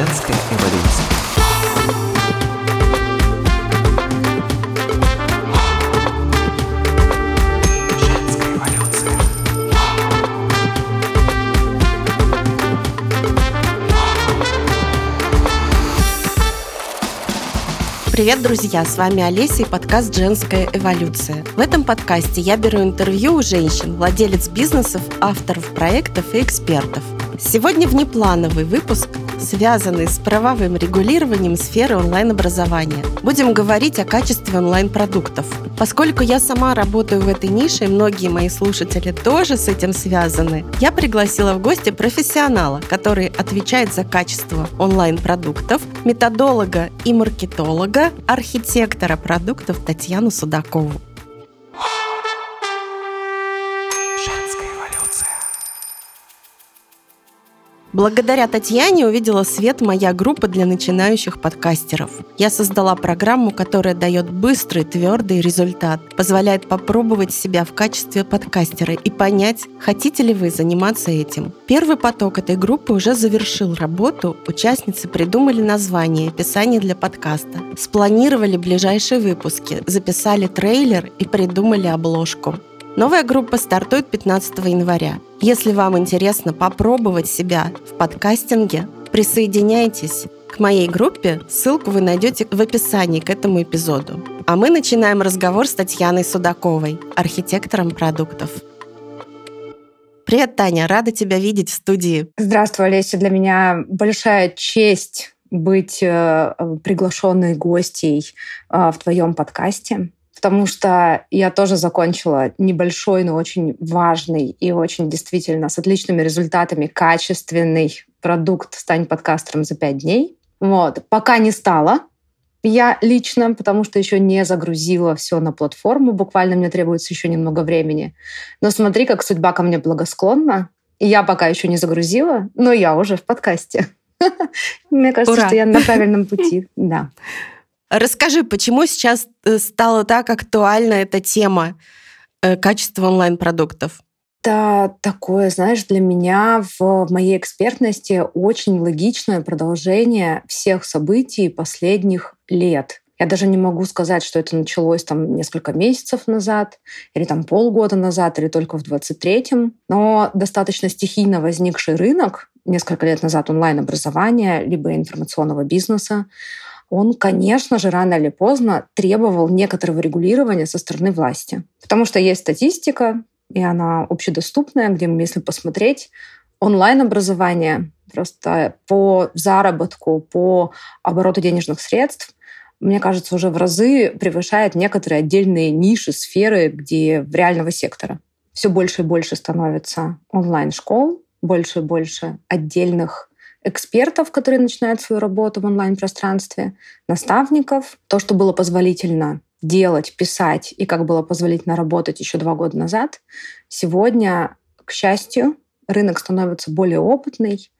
Женская эволюция. Привет, друзья! С вами Олеся и подкаст «Женская эволюция». В этом подкасте я беру интервью у женщин, владелец бизнесов, авторов проектов и экспертов. Сегодня внеплановый выпуск, связанный с правовым регулированием сферы онлайн-образования. Будем говорить о качестве онлайн-продуктов. Поскольку я сама работаю в этой нише, и многие мои слушатели тоже с этим связаны, я пригласила в гости профессионала, который отвечает за качество онлайн-продуктов, методолога и маркетолога, архитектора продуктов Татьяну Судакову. Благодаря Татьяне увидела свет моя группа для начинающих подкастеров. Я создала программу, которая дает быстрый, твердый результат, позволяет попробовать себя в качестве подкастера и понять, хотите ли вы заниматься этим. Первый поток этой группы уже завершил работу, участницы придумали название и описание для подкаста, спланировали ближайшие выпуски, записали трейлер и придумали обложку. Новая группа стартует 15 января. Если вам интересно попробовать себя в подкастинге, присоединяйтесь к моей группе. Ссылку вы найдете в описании к этому эпизоду. А мы начинаем разговор с Татьяной Судаковой, архитектором продуктов. Привет, Таня, рада тебя видеть в студии. Здравствуй, Олеся. Для меня большая честь быть э, приглашенной гостей э, в твоем подкасте потому что я тоже закончила небольшой, но очень важный и очень действительно с отличными результатами качественный продукт «Стань подкастером за пять дней». Вот. Пока не стала, я лично, потому что еще не загрузила все на платформу, буквально мне требуется еще немного времени. Но смотри, как судьба ко мне благосклонна. Я пока еще не загрузила, но я уже в подкасте. Мне кажется, Ура. что я на правильном пути. Да. Расскажи, почему сейчас э, стала так актуальна эта тема э, качества онлайн-продуктов? Это такое, знаешь, для меня в моей экспертности очень логичное продолжение всех событий последних лет. Я даже не могу сказать, что это началось там несколько месяцев назад, или там полгода назад, или только в 23-м. Но достаточно стихийно возникший рынок несколько лет назад онлайн-образования, либо информационного бизнеса, он, конечно же, рано или поздно требовал некоторого регулирования со стороны власти. Потому что есть статистика, и она общедоступная, где, если посмотреть, онлайн-образование просто по заработку, по обороту денежных средств, мне кажется, уже в разы превышает некоторые отдельные ниши, сферы, где в реального сектора. Все больше и больше становится онлайн-школ, больше и больше отдельных экспертов, которые начинают свою работу в онлайн-пространстве, наставников. То, что было позволительно делать, писать и как было позволительно работать еще два года назад, сегодня, к счастью, рынок становится более опытный,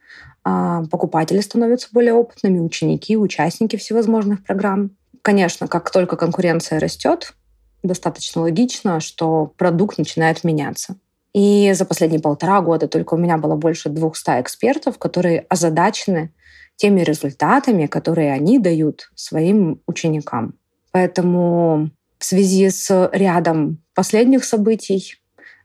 а, покупатели становятся более опытными, ученики, участники всевозможных программ. Конечно, как только конкуренция растет, достаточно логично, что продукт начинает меняться. И за последние полтора года только у меня было больше 200 экспертов, которые озадачены теми результатами, которые они дают своим ученикам. Поэтому в связи с рядом последних событий,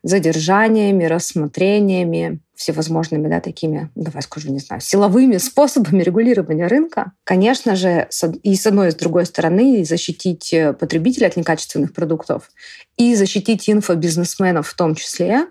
задержаниями, рассмотрениями, всевозможными, да, такими, давай скажу, не знаю, силовыми способами регулирования рынка, конечно же, и с одной, и с другой стороны, защитить потребителя от некачественных продуктов, и защитить инфобизнесменов в том числе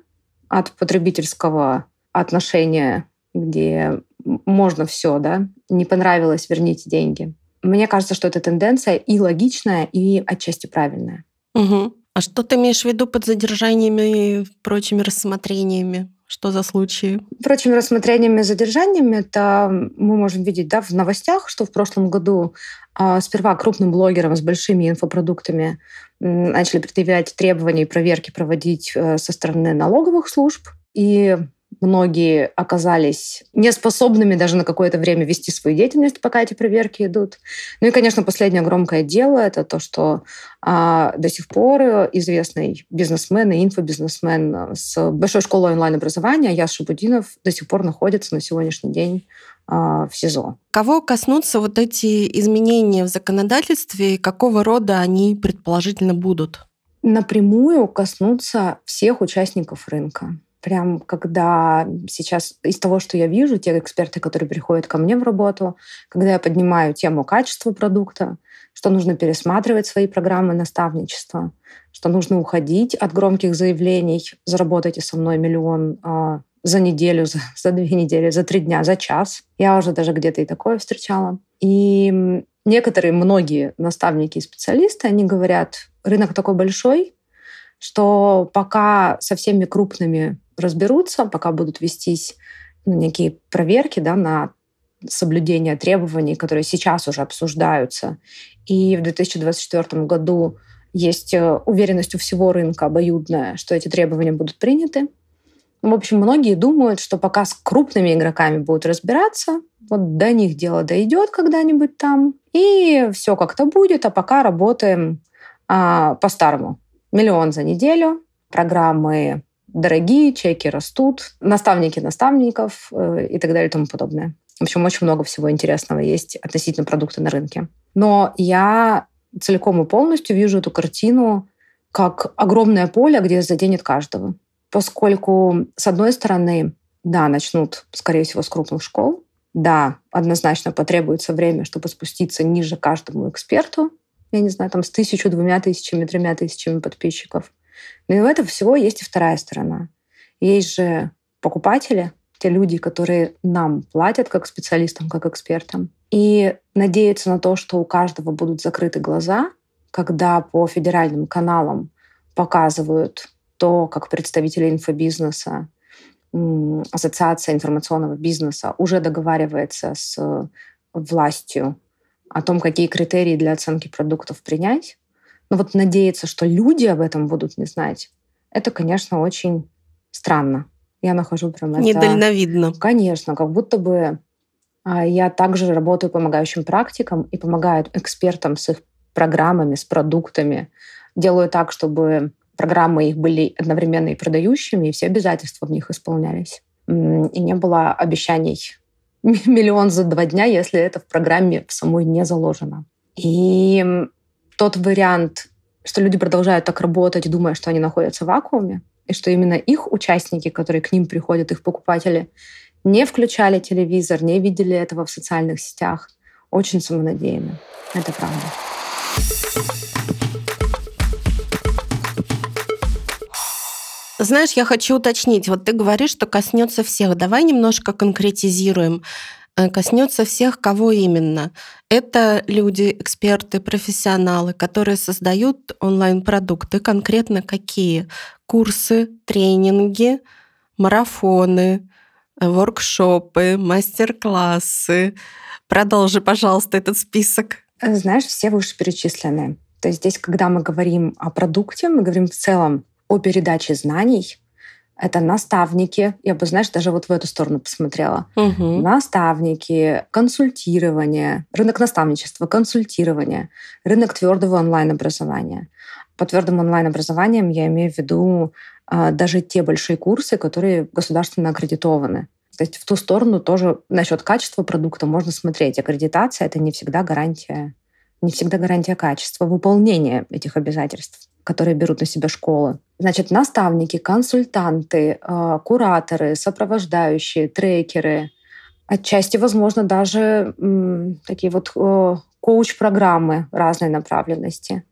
от потребительского отношения, где можно все, да, не понравилось, верните деньги. Мне кажется, что эта тенденция и логичная, и отчасти правильная. Угу. А что ты имеешь в виду под задержаниями и прочими рассмотрениями? Что за случаи? Прочими рассмотрениями и задержаниями это мы можем видеть да, в новостях, что в прошлом году э, сперва крупным блогерам с большими инфопродуктами начали предъявлять требования и проверки проводить э, со стороны налоговых служб. И Многие оказались неспособными даже на какое-то время вести свою деятельность, пока эти проверки идут. Ну и, конечно, последнее громкое дело — это то, что а, до сих пор известный бизнесмен и инфобизнесмен с Большой школой онлайн-образования Яс Шабудинов до сих пор находится на сегодняшний день а, в СИЗО. Кого коснутся вот эти изменения в законодательстве и какого рода они предположительно будут? Напрямую коснутся всех участников рынка прям когда сейчас из того, что я вижу, те эксперты, которые приходят ко мне в работу, когда я поднимаю тему качества продукта, что нужно пересматривать свои программы наставничества, что нужно уходить от громких заявлений, заработайте со мной миллион э, за неделю, за, за две недели, за три дня, за час. Я уже даже где-то и такое встречала. И некоторые, многие наставники и специалисты, они говорят, рынок такой большой, что пока со всеми крупными разберутся, пока будут вестись ну, некие проверки да, на соблюдение требований, которые сейчас уже обсуждаются. И в 2024 году есть э, уверенность у всего рынка обоюдная, что эти требования будут приняты. В общем, многие думают, что пока с крупными игроками будут разбираться, вот до них дело дойдет когда-нибудь там, и все как-то будет, а пока работаем а, по-старому. Миллион за неделю, программы дорогие, чеки растут, наставники наставников э, и так далее и тому подобное. В общем, очень много всего интересного есть относительно продукта на рынке. Но я целиком и полностью вижу эту картину как огромное поле, где заденет каждого. Поскольку, с одной стороны, да, начнут, скорее всего, с крупных школ, да, однозначно потребуется время, чтобы спуститься ниже каждому эксперту, я не знаю, там с тысячу, двумя тысячами, тремя тысячами подписчиков. Но и у этого всего есть и вторая сторона. Есть же покупатели, те люди, которые нам платят как специалистам, как экспертам. И надеяться на то, что у каждого будут закрыты глаза, когда по федеральным каналам показывают то, как представители инфобизнеса, Ассоциация информационного бизнеса уже договаривается с властью о том, какие критерии для оценки продуктов принять, но вот надеяться, что люди об этом будут не знать, это, конечно, очень странно. Я нахожу прям это... Недальновидно. Конечно, как будто бы а, я также работаю помогающим практикам и помогаю экспертам с их программами, с продуктами. Делаю так, чтобы программы их были одновременно и продающими, и все обязательства в них исполнялись. И не было обещаний миллион за два дня, если это в программе в самой не заложено. И тот вариант, что люди продолжают так работать, думая, что они находятся в вакууме, и что именно их участники, которые к ним приходят, их покупатели, не включали телевизор, не видели этого в социальных сетях, очень самонадеянно. Это правда. Знаешь, я хочу уточнить. Вот ты говоришь, что коснется всех. Давай немножко конкретизируем. Э, коснется всех, кого именно. Это люди, эксперты, профессионалы, которые создают онлайн-продукты. Конкретно какие? Курсы, тренинги, марафоны, воркшопы, мастер-классы. Продолжи, пожалуйста, этот список. Э, знаешь, все вышеперечисленные. То есть здесь, когда мы говорим о продукте, мы говорим в целом о передаче знаний, это наставники. Я бы, знаешь, даже вот в эту сторону посмотрела. Угу. Наставники, консультирование, рынок наставничества, консультирование, рынок твердого онлайн-образования. По твердым онлайн-образованиям я имею в виду а, даже те большие курсы, которые государственно аккредитованы. То есть в ту сторону тоже насчет качества продукта можно смотреть. Аккредитация — это не всегда гарантия, не всегда гарантия качества выполнения этих обязательств которые берут на себя школы. Значит, наставники, консультанты, э, кураторы, сопровождающие, трекеры, отчасти, возможно, даже такие вот э, коуч-программы разной направленности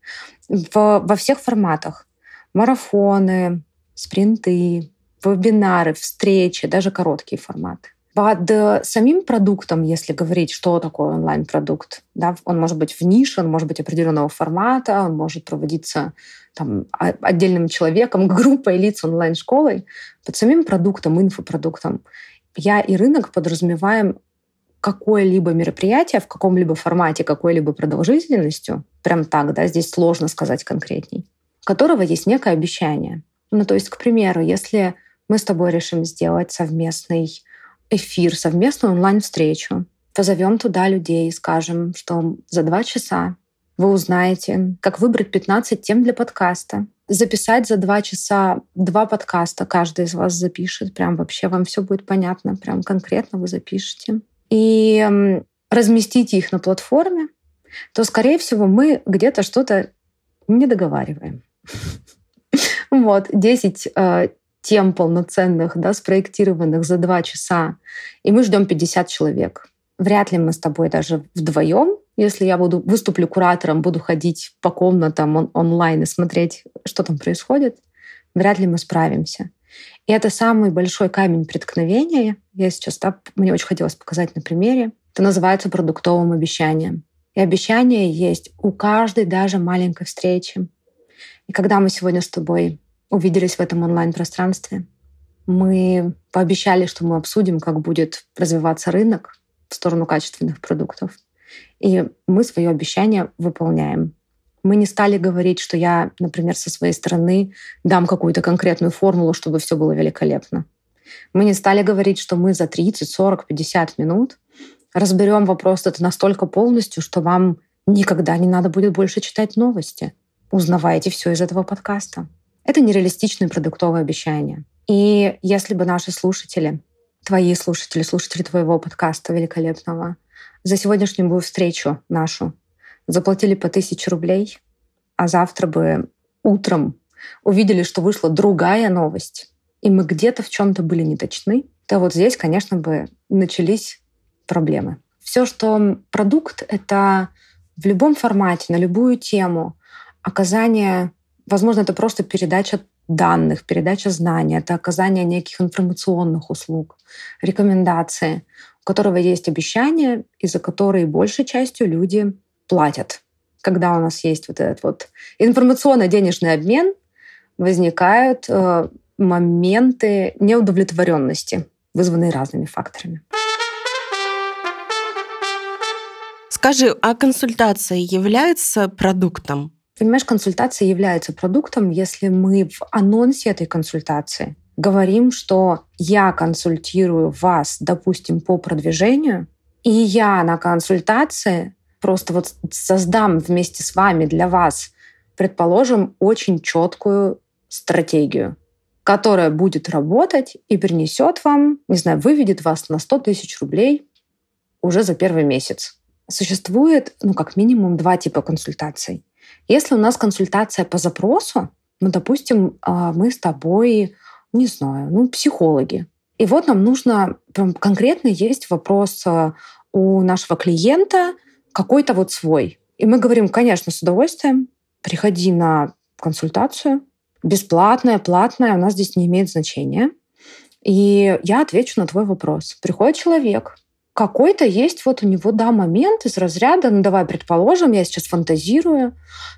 в, во всех форматах. Марафоны, спринты, вебинары, встречи, даже короткие форматы. Под э, самим продуктом, если говорить, что такое онлайн-продукт, да, он может быть в нише, он может быть определенного формата, он может проводиться там, отдельным человеком, группой лиц онлайн-школой. Под самим продуктом, инфопродуктом я и рынок подразумеваем какое-либо мероприятие в каком-либо формате, какой-либо продолжительностью, прям так, да, здесь сложно сказать конкретней, которого есть некое обещание. Ну, то есть, к примеру, если мы с тобой решим сделать совместный эфир, совместную онлайн-встречу. Позовем туда людей и скажем, что за два часа вы узнаете, как выбрать 15 тем для подкаста, записать за два часа два подкаста, каждый из вас запишет, прям вообще вам все будет понятно, прям конкретно вы запишете. И разместите их на платформе, то, скорее всего, мы где-то что-то не договариваем. Вот, 10 э, тем полноценных, да, спроектированных за два часа, и мы ждем 50 человек. Вряд ли мы с тобой даже вдвоем, если я буду выступлю куратором, буду ходить по комнатам он, онлайн и смотреть, что там происходит, вряд ли мы справимся. И это самый большой камень преткновения. Я сейчас, да, мне очень хотелось показать на примере. Это называется продуктовым обещанием. И обещание есть у каждой даже маленькой встречи. И когда мы сегодня с тобой увиделись в этом онлайн-пространстве, мы пообещали, что мы обсудим, как будет развиваться рынок в сторону качественных продуктов. И мы свое обещание выполняем. Мы не стали говорить, что я, например, со своей стороны дам какую-то конкретную формулу, чтобы все было великолепно. Мы не стали говорить, что мы за 30, 40, 50 минут разберем вопрос это настолько полностью, что вам никогда не надо будет больше читать новости. Узнавайте все из этого подкаста. Это нереалистичные продуктовые обещания. И если бы наши слушатели, твои слушатели, слушатели твоего подкаста великолепного, за сегодняшнюю встречу нашу заплатили по тысяче рублей, а завтра бы утром увидели, что вышла другая новость, и мы где-то в чем-то были неточны, то вот здесь, конечно, бы начались проблемы. Все, что продукт — это в любом формате, на любую тему оказание, возможно, это просто передача данных, передача знаний, это оказание неких информационных услуг, рекомендации, у которого есть обещания, и за которые большей частью люди платят. Когда у нас есть вот этот вот информационно-денежный обмен, возникают э, моменты неудовлетворенности, вызванные разными факторами. Скажи, а консультация является продуктом? Понимаешь, консультация является продуктом, если мы в анонсе этой консультации говорим, что я консультирую вас, допустим, по продвижению, и я на консультации просто вот создам вместе с вами для вас, предположим, очень четкую стратегию, которая будет работать и принесет вам, не знаю, выведет вас на 100 тысяч рублей уже за первый месяц. Существует, ну, как минимум, два типа консультаций. Если у нас консультация по запросу, ну, допустим, а, мы с тобой, не знаю, ну, психологи. И вот нам нужно, прям конкретно есть вопрос а, у нашего клиента какой-то вот свой. И мы говорим, конечно, с удовольствием, приходи на консультацию, бесплатная, платная, у нас здесь не имеет значения. И я отвечу на твой вопрос. Приходит человек, какой-то есть вот у него, да, момент из разряда, ну давай предположим, я сейчас фантазирую,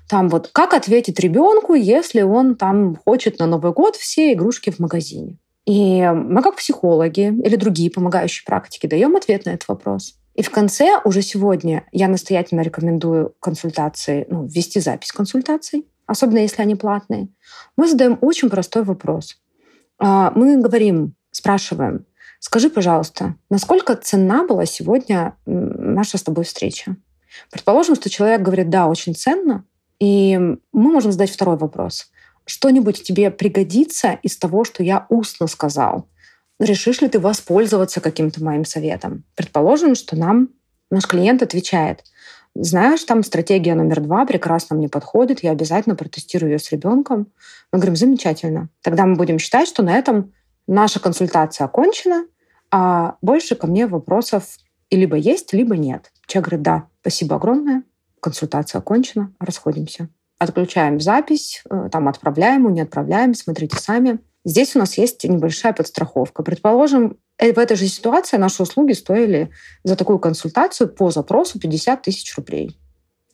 там вот как ответить ребенку, если он там хочет на Новый год все игрушки в магазине. И мы как психологи или другие помогающие практики даем ответ на этот вопрос. И в конце уже сегодня я настоятельно рекомендую консультации, ну, ввести запись консультаций, особенно если они платные. Мы задаем очень простой вопрос. А, мы говорим, спрашиваем, Скажи, пожалуйста, насколько ценна была сегодня наша с тобой встреча? Предположим, что человек говорит, да, очень ценно, и мы можем задать второй вопрос. Что-нибудь тебе пригодится из того, что я устно сказал? Решишь ли ты воспользоваться каким-то моим советом? Предположим, что нам наш клиент отвечает, знаешь, там стратегия номер два прекрасно мне подходит, я обязательно протестирую ее с ребенком. Мы говорим, замечательно. Тогда мы будем считать, что на этом наша консультация окончена, а больше ко мне вопросов и либо есть, либо нет. Человек говорит, да, спасибо огромное, консультация окончена, расходимся. Отключаем запись, э, там отправляем, не отправляем, смотрите сами. Здесь у нас есть небольшая подстраховка. Предположим, э, в этой же ситуации наши услуги стоили за такую консультацию по запросу 50 тысяч рублей.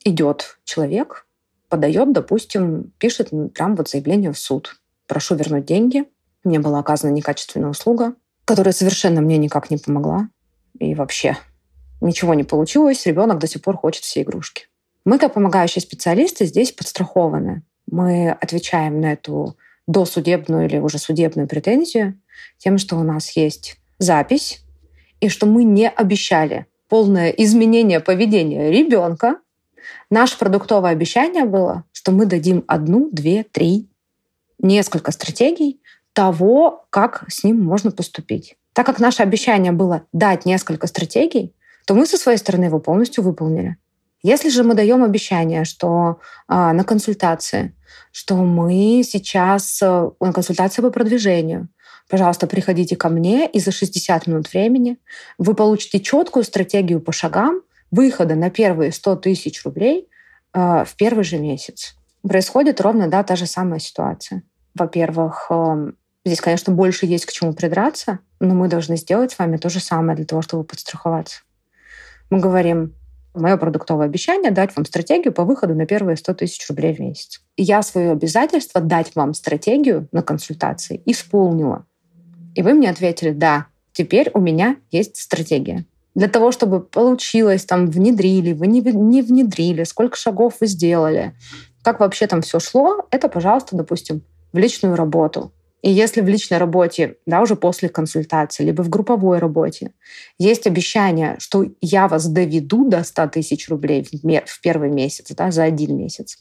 Идет человек, подает, допустим, пишет прям вот заявление в суд. Прошу вернуть деньги, мне была оказана некачественная услуга, которая совершенно мне никак не помогла. И вообще ничего не получилось. Ребенок до сих пор хочет все игрушки. Мы, как помогающие специалисты, здесь подстрахованы. Мы отвечаем на эту досудебную или уже судебную претензию. тем, что у нас есть запись, и что мы не обещали полное изменение поведения ребенка. Наше продуктовое обещание было, что мы дадим одну, две, три, несколько стратегий того, как с ним можно поступить. Так как наше обещание было дать несколько стратегий, то мы со своей стороны его полностью выполнили. Если же мы даем обещание, что а, на консультации, что мы сейчас а, на консультации по продвижению, пожалуйста, приходите ко мне, и за 60 минут времени вы получите четкую стратегию по шагам выхода на первые 100 тысяч рублей а, в первый же месяц. Происходит ровно да, та же самая ситуация. Во-первых, здесь, конечно, больше есть к чему придраться, но мы должны сделать с вами то же самое для того, чтобы подстраховаться. Мы говорим, мое продуктовое обещание дать вам стратегию по выходу на первые 100 тысяч рублей в месяц. Я свое обязательство дать вам стратегию на консультации исполнила. И вы мне ответили, да, теперь у меня есть стратегия. Для того, чтобы получилось, там, внедрили, вы не, не внедрили, сколько шагов вы сделали, как вообще там все шло, это, пожалуйста, допустим, в личную работу. И если в личной работе, да, уже после консультации, либо в групповой работе, есть обещание, что я вас доведу до 100 тысяч рублей в первый месяц, да, за один месяц,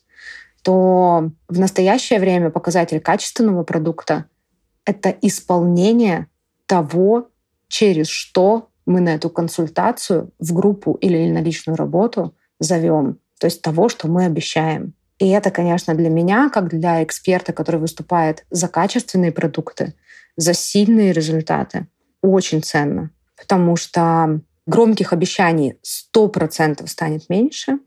то в настоящее время показатель качественного продукта — это исполнение того, через что мы на эту консультацию в группу или на личную работу зовем. То есть того, что мы обещаем. И это, конечно, для меня, как для эксперта, который выступает за качественные продукты, за сильные результаты, очень ценно. Потому что громких обещаний 100% станет меньше,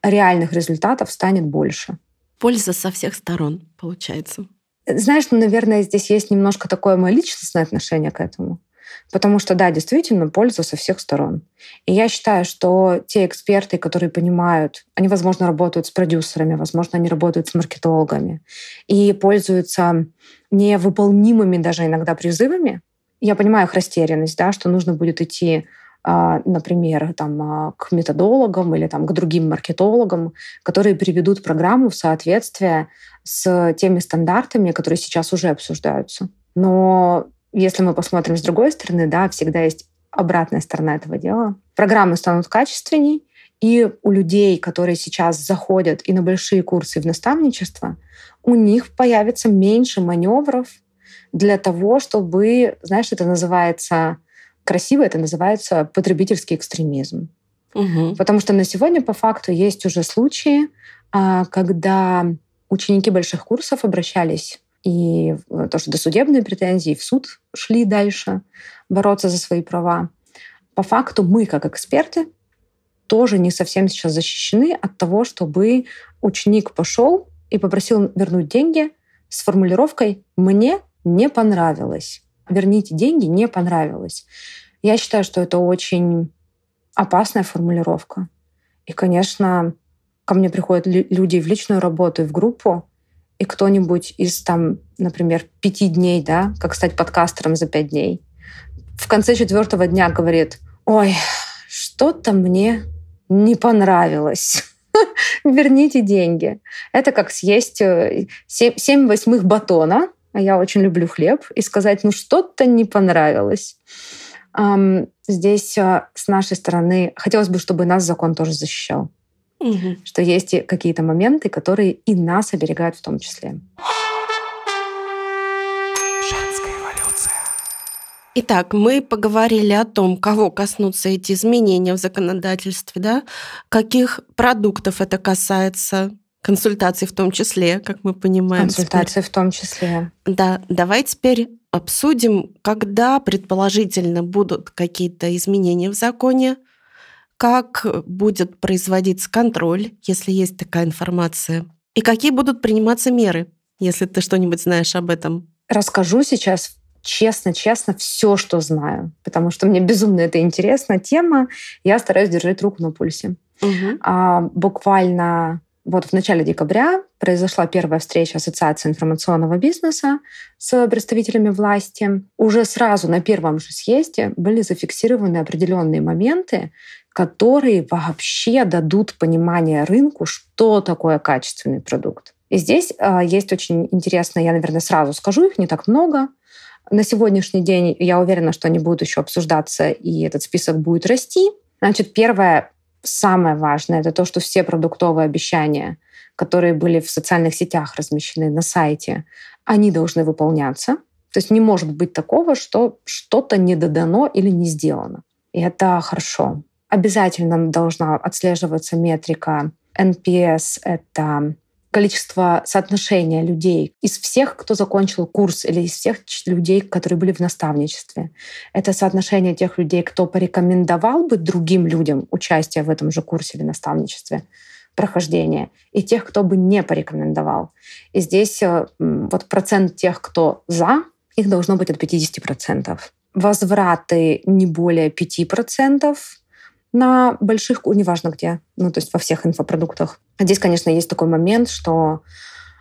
а реальных результатов станет больше. Польза со всех сторон, получается. Знаешь, ну, наверное, здесь есть немножко такое мое личностное отношение к этому. Потому что, да, действительно, польза со всех сторон. И я считаю, что те эксперты, которые понимают, они, возможно, работают с продюсерами, возможно, они работают с маркетологами и пользуются невыполнимыми даже иногда призывами. Я понимаю их растерянность, да, что нужно будет идти а, например, там, а, к методологам или там, к другим маркетологам, которые приведут программу в соответствие с теми стандартами, которые сейчас уже обсуждаются. Но если мы посмотрим с другой стороны, да, всегда есть обратная сторона этого дела. Программы станут качественней, и у людей, которые сейчас заходят и на большие курсы в наставничество, у них появится меньше маневров для того, чтобы, знаешь, это называется красиво, это называется потребительский экстремизм. Угу. Потому что на сегодня по факту есть уже случаи, а, когда ученики больших курсов обращались и тоже досудебные претензии, в суд шли дальше бороться за свои права. По факту мы, как эксперты, тоже не совсем сейчас защищены от того, чтобы ученик пошел и попросил вернуть деньги с формулировкой «мне не понравилось». «Верните деньги, не понравилось». Я считаю, что это очень опасная формулировка. И, конечно, ко мне приходят люди в личную работу и в группу, и кто-нибудь из там, например, пяти дней, да, как стать подкастером за пять дней, в конце четвертого дня говорит, ой, что-то мне не понравилось. Верните деньги. Это как съесть 7, э, 7 восьмых батона, а я очень люблю хлеб, и сказать, ну что-то не понравилось. Здесь э, с нашей стороны хотелось бы, чтобы нас закон тоже защищал. Угу. Что есть какие-то моменты, которые и нас оберегают в том числе. Женская эволюция. Итак, мы поговорили о том, кого коснутся эти изменения в законодательстве, да? каких продуктов это касается, консультаций в том числе, как мы понимаем. Консультации теперь. в том числе. Да, давай теперь обсудим, когда предположительно будут какие-то изменения в законе, как будет производиться контроль, если есть такая информация, и какие будут приниматься меры, если ты что-нибудь знаешь об этом. Расскажу сейчас честно-честно все, что знаю, потому что мне безумно это интересна тема. Я стараюсь держать руку на пульсе. Угу. А, буквально вот в начале декабря произошла первая встреча Ассоциации информационного бизнеса с представителями власти. Уже сразу на первом же съезде были зафиксированы определенные моменты, которые вообще дадут понимание рынку, что такое качественный продукт. И здесь э, есть очень интересно, я, наверное, сразу скажу, их не так много. На сегодняшний день я уверена, что они будут еще обсуждаться, и этот список будет расти. Значит, первое, самое важное, это то, что все продуктовые обещания, которые были в социальных сетях размещены на сайте, они должны выполняться. То есть не может быть такого, что что-то не додано или не сделано. И это хорошо. Обязательно должна отслеживаться метрика NPS — это количество соотношения людей из всех, кто закончил курс, или из всех людей, которые были в наставничестве. Это соотношение тех людей, кто порекомендовал бы другим людям участие в этом же курсе или наставничестве, прохождение, и тех, кто бы не порекомендовал. И здесь э, вот процент тех, кто за, их должно быть от 50%. Возвраты не более 5%, на больших, неважно где, ну, то есть во всех инфопродуктах. А здесь, конечно, есть такой момент, что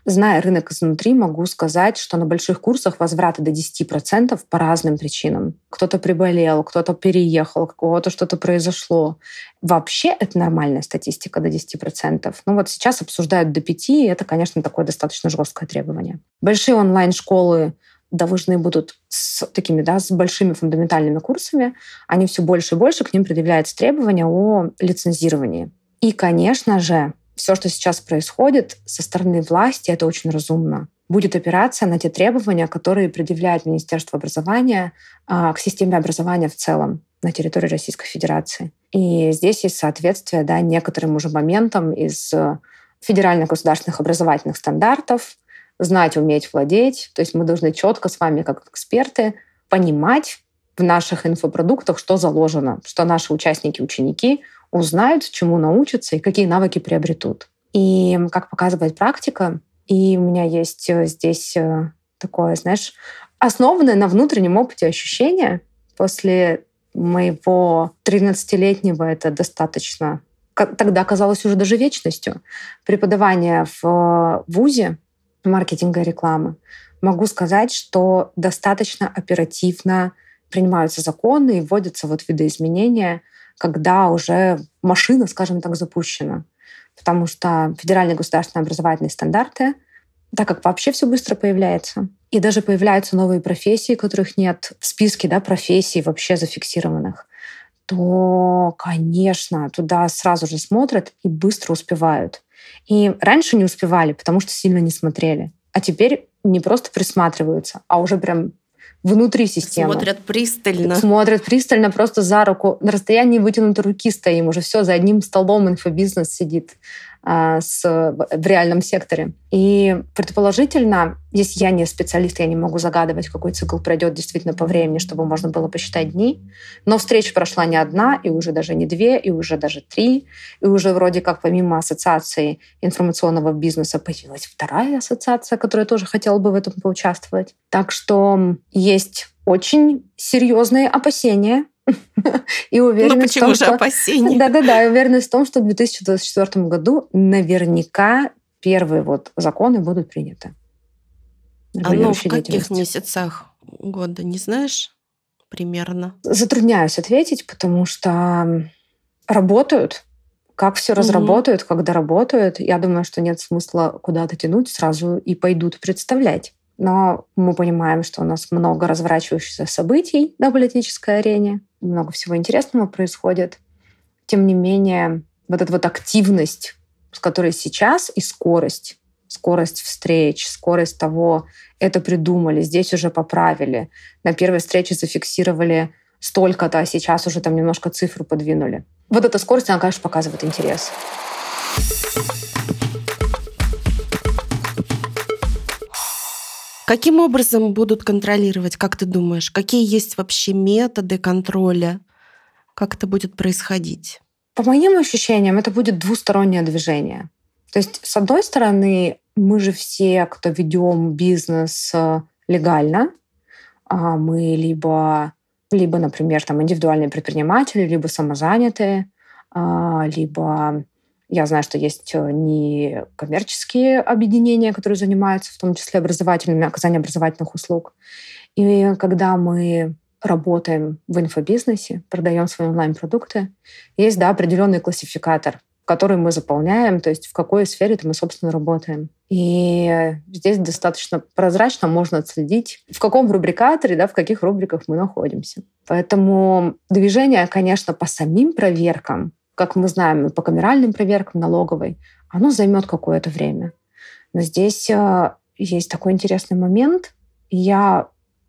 зная рынок изнутри, могу сказать, что на больших курсах возвраты до 10% по разным причинам. Кто-то приболел, кто-то переехал, у кого-то что-то произошло. Вообще это нормальная статистика до 10%. Ну вот сейчас обсуждают до 5%, и это, конечно, такое достаточно жесткое требование. Большие онлайн-школы должны будут с такими, да, с большими фундаментальными курсами, они все больше и больше к ним предъявляются требования о лицензировании. И, конечно же, все, что сейчас происходит со стороны власти, это очень разумно. Будет опираться на те требования, которые предъявляет Министерство образования а, к системе образования в целом на территории Российской Федерации. И здесь есть соответствие да, некоторым уже моментам из федеральных государственных образовательных стандартов, знать, уметь владеть. То есть мы должны четко с вами, как эксперты, понимать в наших инфопродуктах, что заложено, что наши участники, ученики узнают, чему научатся и какие навыки приобретут. И как показывает практика, и у меня есть э, здесь э, такое, знаешь, основанное на внутреннем опыте ощущение после моего 13-летнего, это достаточно, тогда казалось уже даже вечностью, преподавания в э, ВУЗе, маркетинга и рекламы, могу сказать, что достаточно оперативно принимаются законы и вводятся вот видоизменения, когда уже машина, скажем так, запущена. Потому что федеральные государственные образовательные стандарты, так как вообще все быстро появляется, и даже появляются новые профессии, которых нет в списке да, профессий вообще зафиксированных, то, конечно, туда сразу же смотрят и быстро успевают. И раньше не успевали, потому что сильно не смотрели. А теперь не просто присматриваются, а уже прям внутри системы. Смотрят пристально. Смотрят пристально, просто за руку. На расстоянии вытянутой руки стоим. Уже все, за одним столбом инфобизнес сидит. А, с, в реальном секторе. И предположительно, если я не специалист, я не могу загадывать, какой цикл пройдет действительно по времени, чтобы можно было посчитать дни. Но встреча прошла не одна, и уже даже не две, и уже даже три. И уже вроде как помимо ассоциации информационного бизнеса появилась вторая ассоциация, которая тоже хотела бы в этом поучаствовать. Так что есть очень серьезные опасения и уверенность ну, почему в том, же что... опасения? Да-да-да, и уверенность в том, что в 2024 году наверняка первые вот законы будут приняты. А ну в каких месяцах года, не знаешь примерно? Затрудняюсь ответить, потому что работают, как все разработают, угу. когда работают, я думаю, что нет смысла куда-то тянуть, сразу и пойдут представлять но мы понимаем, что у нас много разворачивающихся событий на политической арене, много всего интересного происходит. Тем не менее, вот эта вот активность, с которой сейчас, и скорость, скорость встреч, скорость того, это придумали, здесь уже поправили, на первой встрече зафиксировали столько-то, а сейчас уже там немножко цифру подвинули. Вот эта скорость, она, конечно, показывает интерес. Каким образом будут контролировать, как ты думаешь? Какие есть вообще методы контроля? Как это будет происходить? По моим ощущениям, это будет двустороннее движение. То есть, с одной стороны, мы же все, кто ведем бизнес э, легально, а мы либо, либо, например, там, индивидуальные предприниматели, либо самозанятые, а, либо я знаю, что есть э, некоммерческие объединения, которые занимаются в том числе образовательными, оказанием образовательных услуг. И когда мы работаем в инфобизнесе, продаем свои онлайн-продукты, есть да, определенный классификатор, который мы заполняем, то есть в какой сфере мы, собственно, работаем. И здесь достаточно прозрачно можно отследить, в каком рубрикаторе, да, в каких рубриках мы находимся. Поэтому движение, конечно, по самим проверкам, как мы знаем, по камеральным проверкам налоговой, оно займет какое-то время. Но здесь э, есть такой интересный момент. Я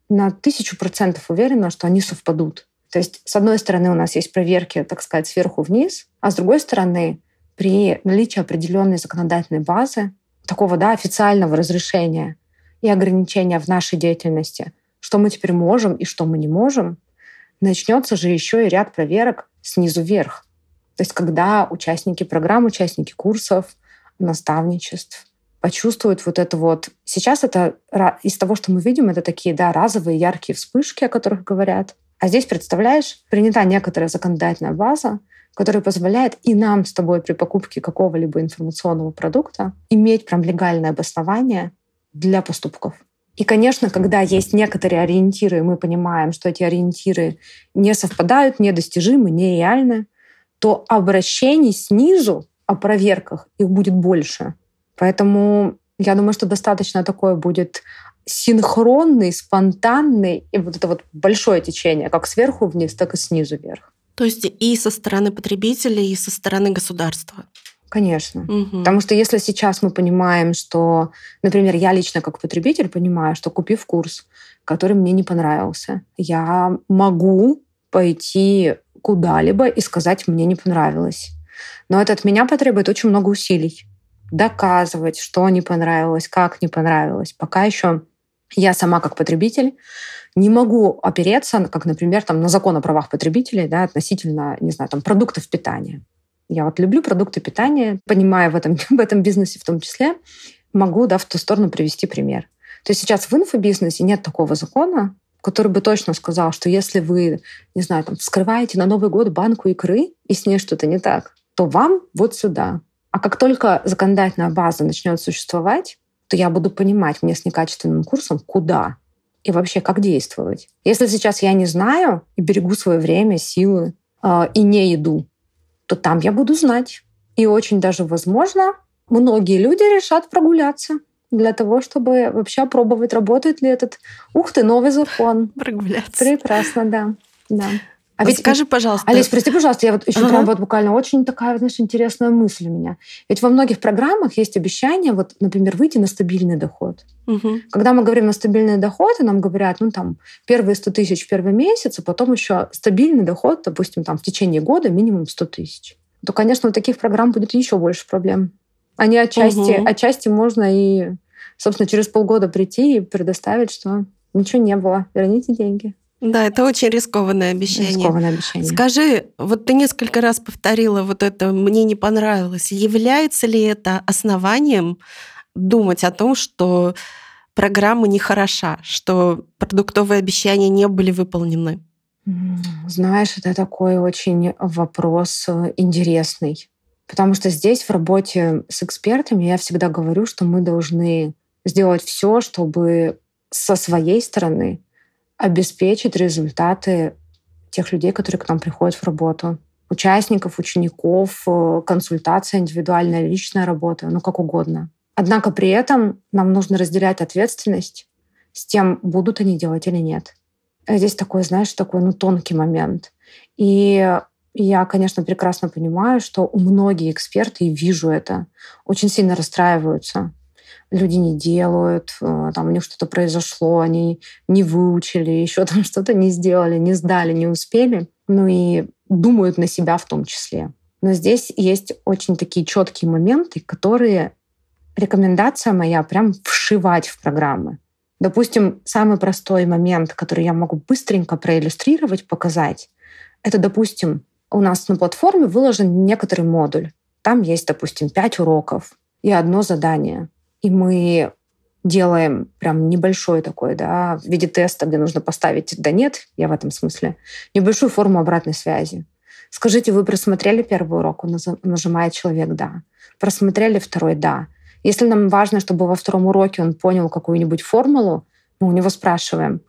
на тысячу процентов уверена, что они совпадут. То есть, с одной стороны, у нас есть проверки, так сказать, сверху вниз, а с другой стороны, при наличии определенной законодательной базы, такого да, официального разрешения и ограничения в нашей деятельности, что мы теперь можем и что мы не можем, начнется же еще и ряд проверок снизу вверх. То есть когда участники программ, участники курсов, наставничеств почувствуют вот это вот. Сейчас это из того, что мы видим, это такие да, разовые яркие вспышки, о которых говорят. А здесь, представляешь, принята некоторая законодательная база, который позволяет и нам с тобой при покупке какого-либо информационного продукта иметь прям легальное обоснование для поступков. И, конечно, когда есть некоторые ориентиры, мы понимаем, что эти ориентиры не совпадают, недостижимы, нереальны, то обращений снизу о проверках их будет больше. Поэтому я думаю, что достаточно такое будет синхронный, спонтанный и вот это вот большое течение, как сверху вниз, так и снизу вверх. То есть и со стороны потребителей, и со стороны государства. Конечно. Угу. Потому что если сейчас мы понимаем, что, например, я лично как потребитель понимаю, что купив курс, который мне не понравился, я могу пойти куда-либо и сказать, мне не понравилось. Но это от меня потребует очень много усилий. Доказывать, что не понравилось, как не понравилось. Пока еще я сама как потребитель не могу опереться, как, например, там, на закон о правах потребителей да, относительно, не знаю, там, продуктов питания. Я вот люблю продукты питания, понимая в этом, в этом бизнесе в том числе, могу да, в ту сторону привести пример. То есть сейчас в инфобизнесе нет такого закона, который бы точно сказал, что если вы, не знаю, там, вскрываете на Новый год банку икры, и с ней что-то не так, то вам вот сюда. А как только законодательная база начнет существовать, то я буду понимать мне с некачественным курсом, куда и вообще как действовать. Если сейчас я не знаю и берегу свое время, силы э, и не иду, то там я буду знать. И очень даже возможно, многие люди решат прогуляться для того, чтобы вообще опробовать, работает ли этот, ух ты, новый закон. Прогуляться. Прекрасно, да. да. А ведь скажи, пожалуйста. Олесь, прости, пожалуйста, я вот еще ага. прям вот буквально очень такая, знаешь, интересная мысль у меня. Ведь во многих программах есть обещание, вот, например, выйти на стабильный доход. Угу. Когда мы говорим на стабильный доход, и нам говорят, ну там первые 100 тысяч в первый месяц, а потом еще стабильный доход, допустим, там в течение года минимум 100 тысяч. То, конечно, у таких программ будет еще больше проблем. Они отчасти, угу. отчасти можно и, собственно, через полгода прийти и предоставить, что ничего не было, верните деньги. Да, это очень рискованное обещание. Рискованное обещание. Скажи, вот ты несколько раз повторила вот это «мне не понравилось». Является ли это основанием думать о том, что программа не хороша, что продуктовые обещания не были выполнены? Знаешь, это такой очень вопрос э, интересный. Потому что здесь в работе с экспертами я всегда говорю, что мы должны сделать все, чтобы со своей стороны обеспечить результаты тех людей, которые к нам приходят в работу. Участников, учеников, э, консультация индивидуальная, личная работа, ну как угодно. Однако при этом нам нужно разделять ответственность с тем, будут они делать или нет. Здесь такой, знаешь, такой ну, тонкий момент. И я, конечно, прекрасно понимаю, что у многих эксперты, и вижу это, очень сильно расстраиваются люди не делают, э, там у них что-то произошло, они не выучили, еще там что-то не сделали, не сдали, не успели. Ну и думают на себя в том числе. Но здесь есть очень такие четкие моменты, которые рекомендация моя прям вшивать в программы. Допустим, самый простой момент, который я могу быстренько проиллюстрировать, показать, это, допустим, у нас на платформе выложен некоторый модуль. Там есть, допустим, пять уроков и одно задание и мы делаем прям небольшой такой, да, в виде теста, где нужно поставить «да нет», я в этом смысле, небольшую форму обратной связи. Скажите, вы просмотрели первый урок? Он нажимает человек «да». Просмотрели второй «да». Если нам важно, чтобы во втором уроке он понял какую-нибудь формулу, мы у него спрашиваем,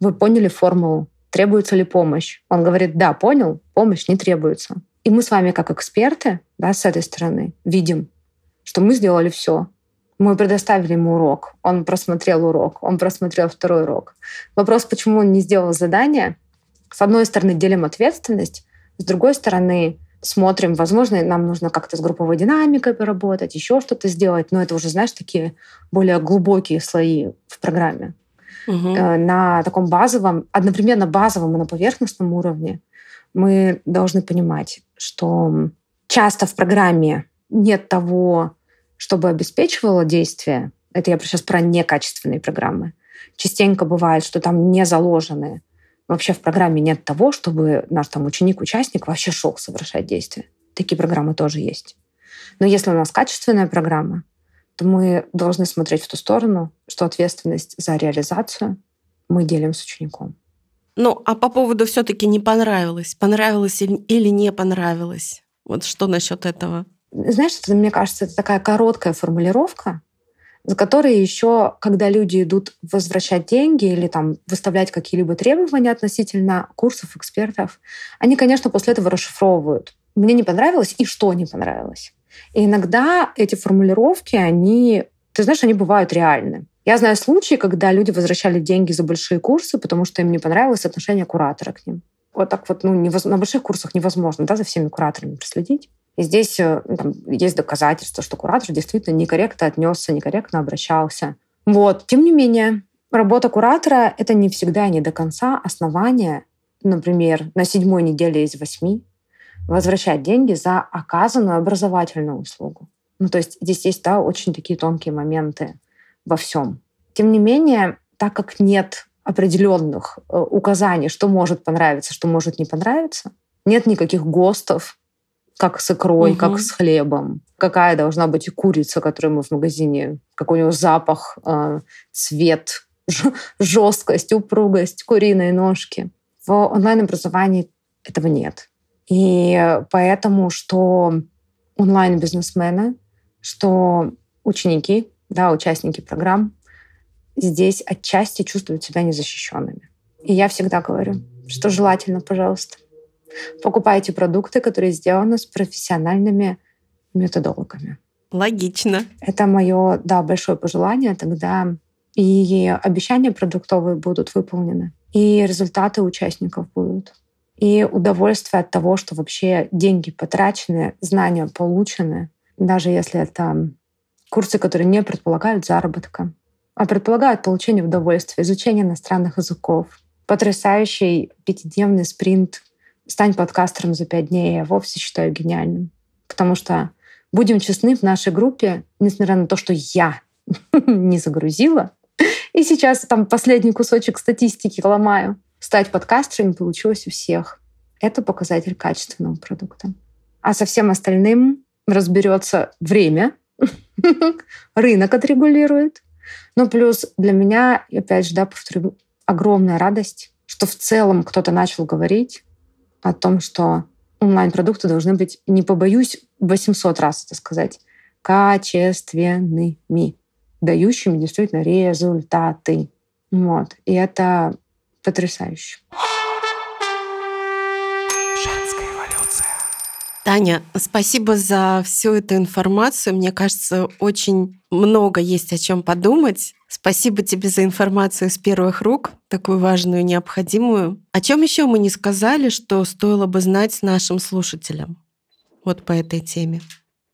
вы поняли формулу? Требуется ли помощь? Он говорит, да, понял, помощь не требуется. И мы с вами, как эксперты, да, с этой стороны, видим, что мы сделали все. Мы предоставили ему урок, он просмотрел урок, он просмотрел второй урок. Вопрос, почему он не сделал задание, с одной стороны, делим ответственность, с другой стороны, смотрим, возможно, нам нужно как-то с групповой динамикой поработать, еще что-то сделать, но это уже, знаешь, такие более глубокие слои в программе. Угу. На таком базовом, одновременно базовом и на поверхностном уровне мы должны понимать, что часто в программе нет того, чтобы обеспечивало действие. Это я сейчас про некачественные программы. Частенько бывает, что там не заложены вообще в программе нет того, чтобы наш там ученик-участник вообще шел совершать действия. Такие программы тоже есть. Но если у нас качественная программа, то мы должны смотреть в ту сторону, что ответственность за реализацию мы делим с учеником. Ну, а по поводу все-таки не понравилось, понравилось или не понравилось? Вот что насчет этого? Знаешь, это, мне кажется, это такая короткая формулировка, за которые еще, когда люди идут возвращать деньги или там выставлять какие-либо требования относительно курсов экспертов, они, конечно, после этого расшифровывают. Мне не понравилось и что не понравилось. И иногда эти формулировки, они, ты знаешь, они бывают реальны. Я знаю случаи, когда люди возвращали деньги за большие курсы, потому что им не понравилось отношение куратора к ним. Вот так вот, ну, невоз... на больших курсах невозможно, да, за всеми кураторами проследить. И здесь э, там, есть доказательства, что куратор действительно некорректно отнесся, некорректно обращался. Вот. Тем не менее, работа куратора — это не всегда не до конца основание, например, на седьмой неделе из восьми, возвращать деньги за оказанную образовательную услугу. Ну, то есть здесь есть, да, очень такие тонкие моменты во всем. Тем не менее, так как нет определенных э, указаний, что может понравиться, что может не понравиться, нет никаких ГОСТов, как с икрой, угу. как с хлебом. Какая должна быть и курица, которую мы в магазине, какой у него запах, э, цвет, жесткость, упругость куриной ножки. В онлайн-образовании этого нет. И поэтому, что онлайн-бизнесмены, что ученики, да, участники программ здесь отчасти чувствуют себя незащищенными. И я всегда говорю, что желательно, пожалуйста, покупайте продукты, которые сделаны с профессиональными методологами. Логично. Это мое, да, большое пожелание. Тогда и обещания продуктовые будут выполнены, и результаты участников будут. И удовольствие от того, что вообще деньги потрачены, знания получены, даже если это курсы, которые не предполагают заработка, а предполагают получение удовольствия, изучение иностранных языков, потрясающий пятидневный спринт «Стань подкастером за пять дней» я вовсе считаю гениальным. Потому что, будем честны, в нашей группе, несмотря на то, что я не загрузила, и сейчас там последний кусочек статистики ломаю, стать подкастером получилось у всех. Это показатель качественного продукта. А со всем остальным разберется время, рынок отрегулирует, ну, плюс для меня, опять же, да, повторю, огромная радость, что в целом кто-то начал говорить о том, что онлайн-продукты должны быть, не побоюсь 800 раз это сказать, качественными, дающими действительно результаты. Вот. И это потрясающе. Таня, спасибо за всю эту информацию. Мне кажется, очень много есть о чем подумать. Спасибо тебе за информацию с первых рук, такую важную, необходимую. О чем еще мы не сказали, что стоило бы знать нашим слушателям? Вот по этой теме.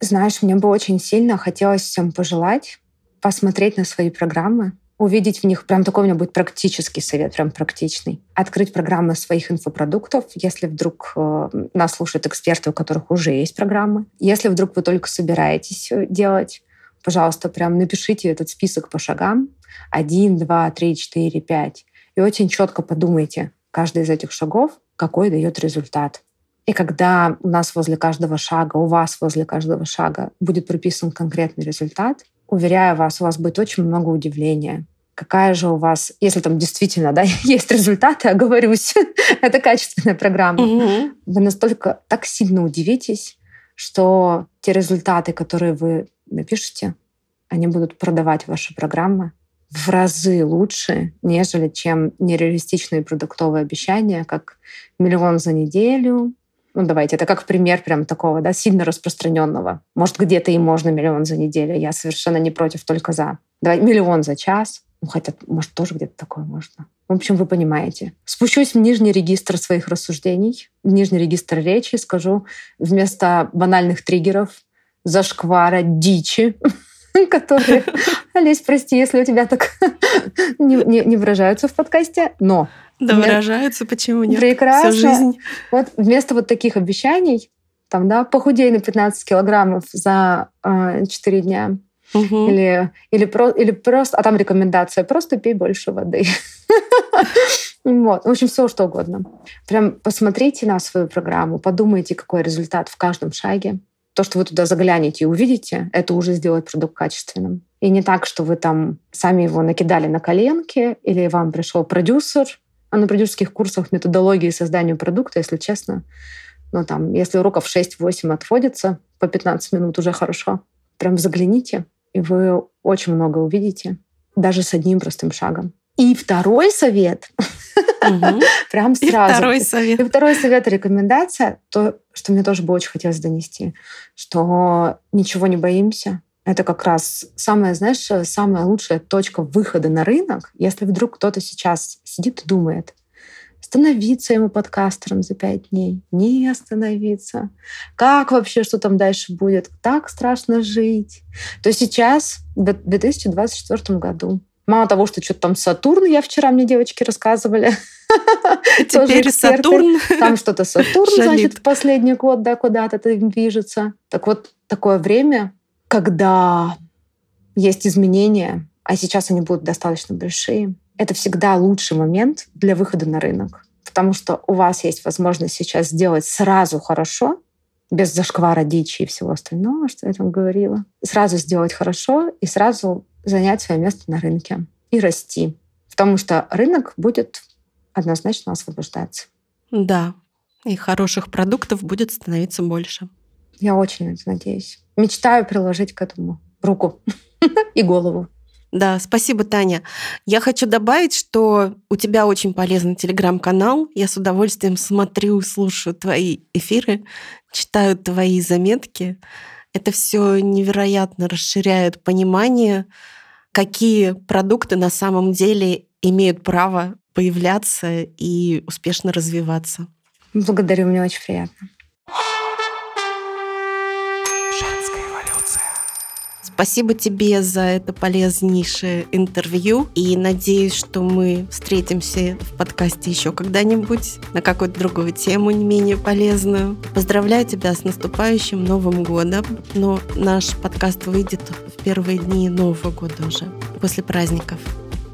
Знаешь, мне бы очень сильно хотелось всем пожелать посмотреть на свои программы, увидеть в них, прям такой у меня будет практический совет, прям практичный. Открыть программы своих инфопродуктов, если вдруг э, нас слушают эксперты, у которых уже есть программы. Если вдруг вы только собираетесь э, делать, пожалуйста, прям напишите этот список по шагам. Один, два, три, четыре, пять. И очень четко подумайте, каждый из этих шагов, какой дает результат. И когда у нас возле каждого шага, у вас возле каждого шага будет прописан конкретный результат, уверяю вас, у вас будет очень много удивления какая же у вас, если там действительно да, есть результаты, оговорюсь, это качественная программа, угу. вы настолько так сильно удивитесь, что те результаты, которые вы напишете, они будут продавать ваши программы в разы лучше, нежели чем нереалистичные продуктовые обещания, как миллион за неделю, Ну, давайте, это как пример прям такого, да, сильно распространенного. Может, где-то и можно миллион за неделю. Я совершенно не против, только за. Давай миллион за час. Ну, хотя, может, тоже где-то такое можно. В общем, вы понимаете. Спущусь в нижний регистр своих рассуждений, в нижний регистр речи, скажу вместо банальных триггеров, зашквара, дичи, которые... Олесь, прости, если у тебя так не, выражаются в подкасте, но... Да, выражаются, почему нет? Прекрасно. Вот вместо вот таких обещаний, там, да, похудей на 15 килограммов за э, 4 дня, Мгм. или, или, про, или просто, а там рекомендация, просто пей больше воды. Вот. В общем, все что угодно. Прям посмотрите на свою программу, подумайте, какой результат в каждом шаге. То, что вы туда заглянете и увидите, это уже сделает продукт качественным. И не так, что вы там сами его накидали на коленки, или вам пришел продюсер, а на продюсерских курсах методологии создания продукта, если честно, ну там, если уроков 6-8 отводится, по 15 минут уже хорошо. Прям загляните, и вы очень много увидите, даже с одним простым шагом. И второй совет, Мгм. прям И сразу. второй И совет. второй совет и рекомендация, то, что мне тоже бы очень хотелось донести, что ничего не боимся. Это как раз самая, знаешь, самая лучшая точка выхода на рынок, если вдруг кто-то сейчас сидит и думает, становиться ему подкастером за пять дней, не остановиться. Как вообще, что там дальше будет? Так страшно жить. То сейчас, в 2024 году, мало того, что что-то там Сатурн, я вчера мне девочки рассказывали, Теперь. Сатурн. там что-то Сатурн, значит, последний год, да, куда-то движется. Так вот, такое время, когда есть изменения, а сейчас они будут достаточно большие, это всегда лучший момент для выхода на рынок. Потому что у вас есть возможность сейчас сделать сразу хорошо, без зашквара дичи и всего остального, что я там говорила. Сразу сделать хорошо и сразу занять свое место на рынке и расти. Потому что рынок будет однозначно освобождаться. Да. И хороших продуктов будет становиться больше. Я очень на это надеюсь. Мечтаю приложить к этому руку и голову. Да, спасибо, Таня. Я хочу добавить, что у тебя очень полезный телеграм-канал. Я с удовольствием смотрю, слушаю твои эфиры, читаю твои заметки. Это все невероятно расширяет понимание, какие продукты на самом деле имеют право появляться и успешно развиваться. Благодарю, мне очень приятно. Спасибо тебе за это полезнейшее интервью. И надеюсь, что мы встретимся в подкасте еще когда-нибудь на какую-то другую тему, не менее полезную. Поздравляю тебя с наступающим Новым годом. Но наш подкаст выйдет в первые дни Нового года уже, после праздников.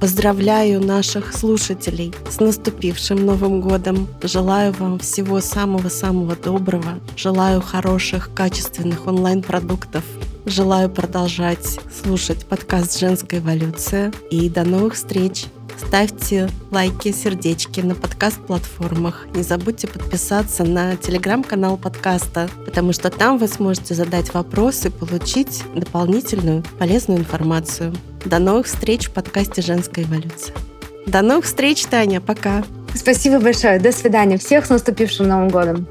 Поздравляю наших слушателей с наступившим Новым годом. Желаю вам всего самого-самого доброго. Желаю хороших, качественных онлайн-продуктов. Желаю продолжать слушать подкаст «Женская эволюция». И до новых встреч! Ставьте лайки, сердечки на подкаст-платформах. Не забудьте подписаться на телеграм-канал подкаста, потому что там вы сможете задать вопросы и получить дополнительную полезную информацию. До новых встреч в подкасте «Женская эволюция». До новых встреч, Таня. Пока. Спасибо большое. До свидания. Всех с наступившим Новым годом.